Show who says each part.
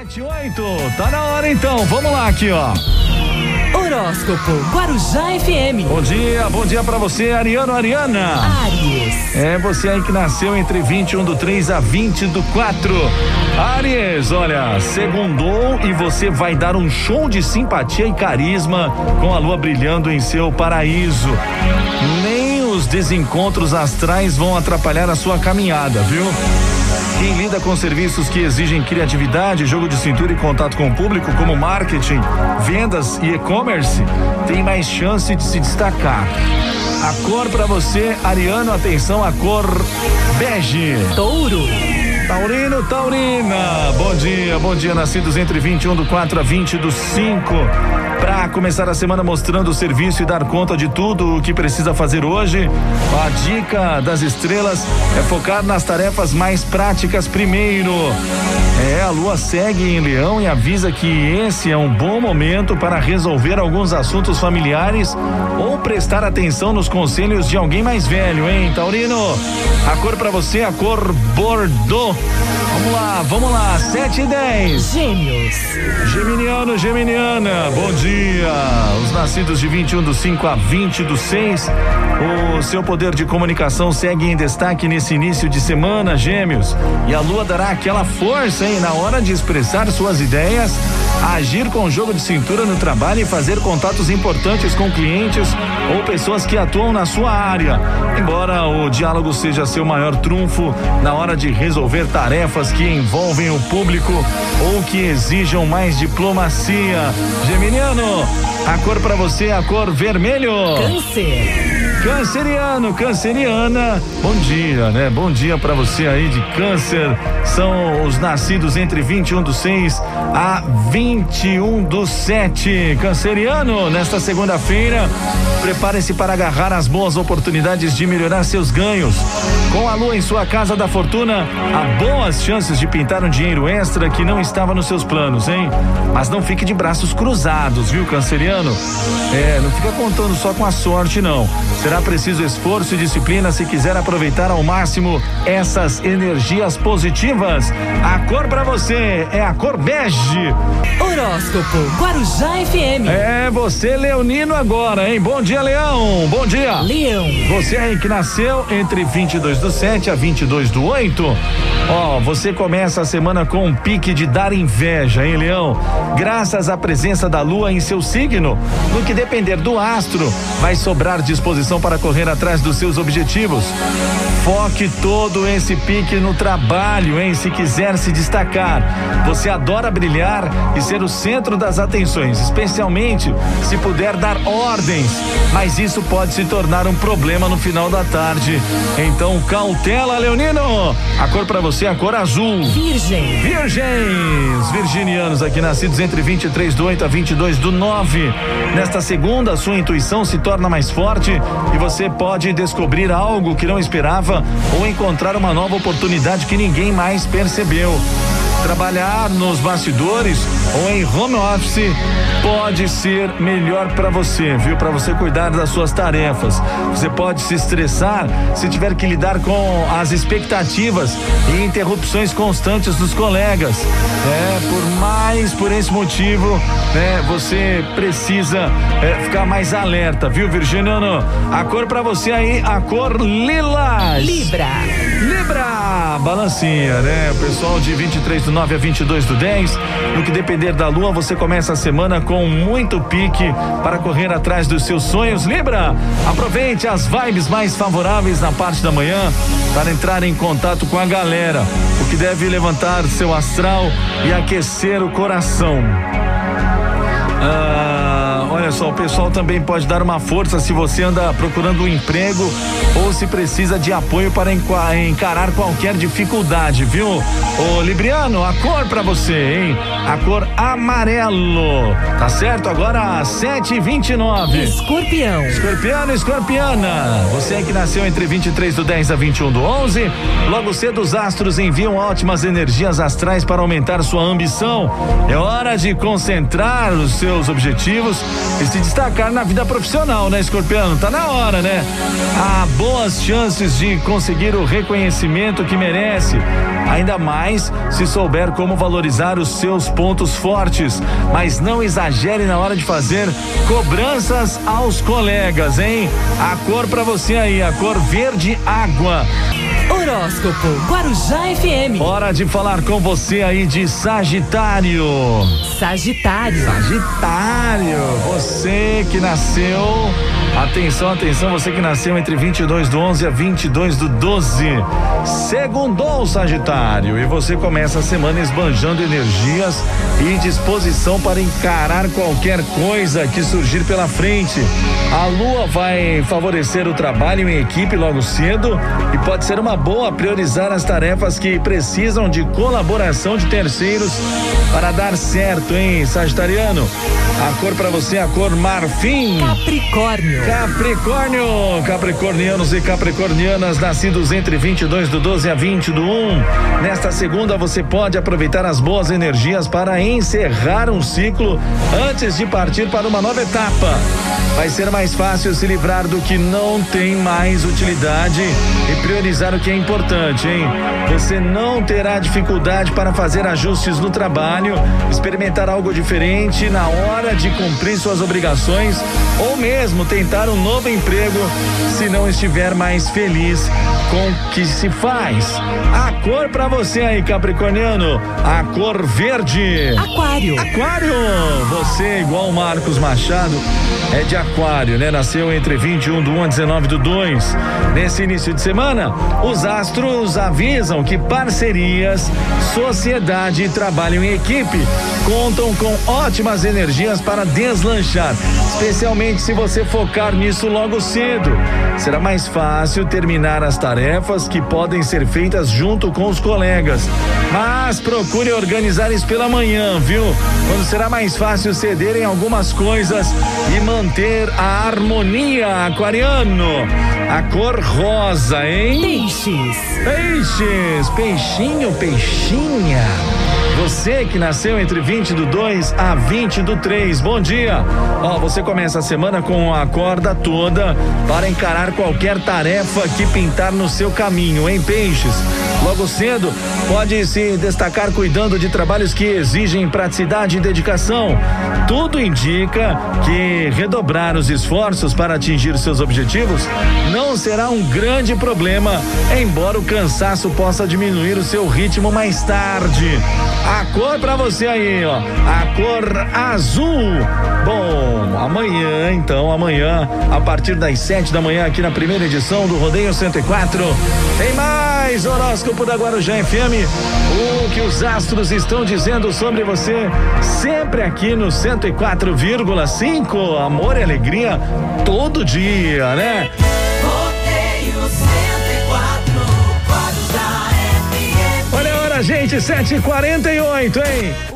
Speaker 1: sete, oito. Tá na hora então. Vamos lá aqui, ó.
Speaker 2: Horóscopo Guarujá FM.
Speaker 1: Bom dia, bom dia para você, Ariano Ariana.
Speaker 2: Aries.
Speaker 1: É você aí que nasceu entre 21 do 3 a 20 do 4. Aries, olha, segundou e você vai dar um show de simpatia e carisma com a lua brilhando em seu paraíso. Nem os desencontros astrais vão atrapalhar a sua caminhada, viu? Quem lida com serviços que exigem criatividade, jogo de cintura e contato com o público, como marketing, vendas e e-commerce, tem mais chance de se destacar. A cor para você, Ariano, atenção, a cor bege.
Speaker 2: Touro.
Speaker 1: Taurino, Taurina. Bom dia, bom dia, nascidos entre 21 do 4 a 20 do 5. Para começar a semana mostrando o serviço e dar conta de tudo o que precisa fazer hoje, a dica das estrelas é focar nas tarefas mais práticas primeiro. É, a lua segue em Leão e avisa que esse é um bom momento para resolver alguns assuntos familiares ou prestar atenção nos conselhos de alguém mais velho, hein, Taurino? A cor para você é a cor Bordeaux. Vamos lá, vamos lá, 7 e 10.
Speaker 2: Gêmeos.
Speaker 1: Geminiano, Geminiana, bom dia. Os nascidos de 21 do 5 a 20 do 6. O seu poder de comunicação segue em destaque nesse início de semana, Gêmeos. E a lua dará aquela força, hein, na hora de expressar suas ideias, agir com jogo de cintura no trabalho e fazer contatos importantes com clientes ou pessoas que atuam na sua área. Embora o diálogo seja seu maior trunfo na hora de resolver tarefas que envolvem o público ou que exijam mais diplomacia. Geminiano, a cor para você é a cor vermelho.
Speaker 2: Câncer.
Speaker 1: Canceriano, canceriana, bom dia, né? Bom dia para você aí de câncer. São os nascidos entre 21 do 6 a 21 do 7. Canceriano, nesta segunda-feira, prepare-se para agarrar as boas oportunidades de melhorar seus ganhos. Com a lua em sua casa da fortuna, há boas chances de pintar um dinheiro extra que não estava nos seus planos, hein? Mas não fique de braços cruzados, viu, canceriano? É, não fica contando só com a sorte, não. Será preciso esforço e disciplina se quiser aproveitar ao máximo essas energias positivas. A cor para você é a cor bege.
Speaker 2: Horóscopo Guarujá FM.
Speaker 1: É você, Leonino, agora, hein? Bom dia, Leão. Bom dia.
Speaker 2: Leão.
Speaker 1: Você aí que nasceu entre 22 do 7 a 22 do 8. Ó, você começa a semana com um pique de dar inveja, hein, Leão? Graças à presença da lua em seu signo, no que depender do astro, vai sobrar disposição para correr atrás dos seus objetivos. Foque todo esse pique no trabalho, hein? Se quiser se destacar. Você adora brilhar e ser o centro das atenções, especialmente se puder dar ordens. Mas isso pode se tornar um problema no final da tarde. Então, cautela, Leonino. A cor para você é a cor azul.
Speaker 2: Virgem.
Speaker 1: Virgens, virginianos aqui nascidos entre 23 do 8 a 22 do 9. Nesta segunda, sua intuição se torna mais forte e você pode descobrir algo que não esperava ou encontrar uma nova oportunidade que ninguém mais percebeu. Trabalhar nos bastidores ou em home office pode ser melhor para você, viu? Para você cuidar das suas tarefas. Você pode se estressar se tiver que lidar com as expectativas e interrupções constantes dos colegas. É, por mais por esse motivo, né? Você precisa é, ficar mais alerta, viu, Virginiano? A cor para você aí, a cor lilás.
Speaker 2: Libra.
Speaker 1: Libra, balancinha, né? O pessoal de 23 do 9 a 22 do 10. No que depender da lua, você começa a semana com muito pique para correr atrás dos seus sonhos. Libra, aproveite as vibes mais favoráveis na parte da manhã para entrar em contato com a galera, o que deve levantar seu astral e aquecer o coração. Ah, só, o pessoal também pode dar uma força se você anda procurando um emprego ou se precisa de apoio para enca- encarar qualquer dificuldade, viu? Ô Libriano, a cor para você, hein? A cor amarelo. Tá certo? Agora 7 e 29
Speaker 2: Escorpião.
Speaker 1: Escorpiano, escorpiana, você que nasceu entre 23 do 10 a 21 do 11, logo cedo os astros enviam ótimas energias astrais para aumentar sua ambição. É hora de concentrar os seus objetivos e se destacar na vida profissional, né, escorpiano? Tá na hora, né? Há boas chances de conseguir o reconhecimento que merece, ainda mais se souber como valorizar os seus pontos fortes. Mas não exagere na hora de fazer cobranças aos colegas, hein? A cor para você aí, a cor verde água.
Speaker 2: Horóscopo Guarujá FM.
Speaker 1: Hora de falar com você aí de Sagitário.
Speaker 2: Sagitário.
Speaker 1: Sagitário, você que nasceu. Atenção, atenção, você que nasceu entre 22 do 11 a 22 do 12. Segundou, Sagitário, e você começa a semana esbanjando energias e disposição para encarar qualquer coisa que surgir pela frente. A lua vai favorecer o trabalho em equipe logo cedo e pode ser uma boa priorizar as tarefas que precisam de colaboração de terceiros para dar certo, hein, Sagitariano? A cor para você é a cor marfim.
Speaker 2: Capricórnio.
Speaker 1: Capricórnio, capricornianos e capricornianas nascidos entre 22 do 12 a 20 do 1. Nesta segunda você pode aproveitar as boas energias para encerrar um ciclo antes de partir para uma nova etapa. Vai ser mais fácil se livrar do que não tem mais utilidade e priorizar o que é importante, hein? Você não terá dificuldade para fazer ajustes no trabalho, experimentar algo diferente na hora de cumprir suas obrigações ou mesmo tentar um novo emprego se não estiver mais feliz com o que se faz. A cor para você aí, Capricorniano, a cor verde.
Speaker 2: Aquário.
Speaker 1: Aquário, você igual o Marcos Machado é de Aquário, né? Nasceu entre 21 do 1 a 19 do 2. Nesse início de semana, os astros avisam que parcerias, sociedade e trabalho em equipe contam com ótimas energias para deslanchar, especialmente se você focar nisso logo cedo. Será mais fácil terminar as tarefas que podem ser feitas junto com os colegas. Mas procure organizar isso pela manhã, viu? Quando será mais fácil ceder em algumas coisas e manter a harmonia, aquariano. A cor rosa, hein?
Speaker 2: Peixes.
Speaker 1: Peixes, peixinho, peixinha. Você que nasceu entre 20 do 2 a 20 do 3, bom dia. Ó, você começa a semana com a corda toda para encarar qualquer tarefa que pintar no seu caminho, hein, peixes? Logo cedo, pode se destacar cuidando de trabalhos que exigem praticidade e dedicação. Tudo indica que redobrar os esforços para atingir seus objetivos não será um grande problema, embora o cansaço possa diminuir o seu ritmo mais tarde. A cor para você aí, ó, a cor azul. Bom, amanhã, então, amanhã, a partir das sete da manhã, aqui na primeira edição do Rodeio 104, tem mais horóscopo da Guarujá FM. O que os astros estão dizendo sobre você, sempre aqui no 104,5. Amor e alegria todo dia, né?
Speaker 3: Rodeio 104, Guarujá FM.
Speaker 1: Olha a hora, gente, 7h48, hein?